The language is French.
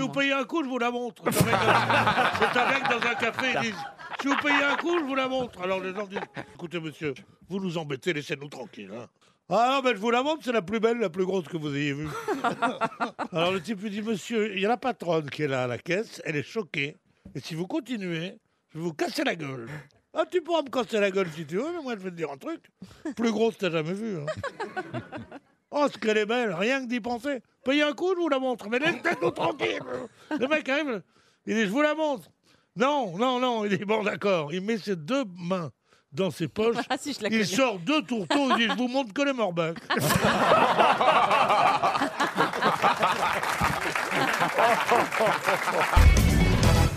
vous payez un coup, je vous la montre. C'est un mec dans- un café, il dit Si vous payez un coup, je vous la montre. Alors les gens disent Écoutez, monsieur, vous nous embêtez, laissez-nous tranquilles. hein. Ah non, ben je vous la montre, c'est la plus belle, la plus grosse que vous ayez vue. Alors le type lui dit Monsieur, il y a la patronne qui est là à la caisse, elle est choquée. Et si vous continuez, je vais vous casser la gueule. Ah, tu pourras me casser la gueule si tu veux, mais moi je vais te dire un truc. Plus grosse, t'as jamais vu. hein. Oh, ce qu'elle est belle, rien que d'y penser. Payez un coup, je vous la montre, mais laissez-nous tranquille. Le mec arrive, il dit Je vous la montre. Non, non, non. Il dit Bon, d'accord. Il met ses deux mains dans ses poches. Ah, si, je la il connais. sort deux tourteaux, il dit Je vous montre que les morbacs. Oh,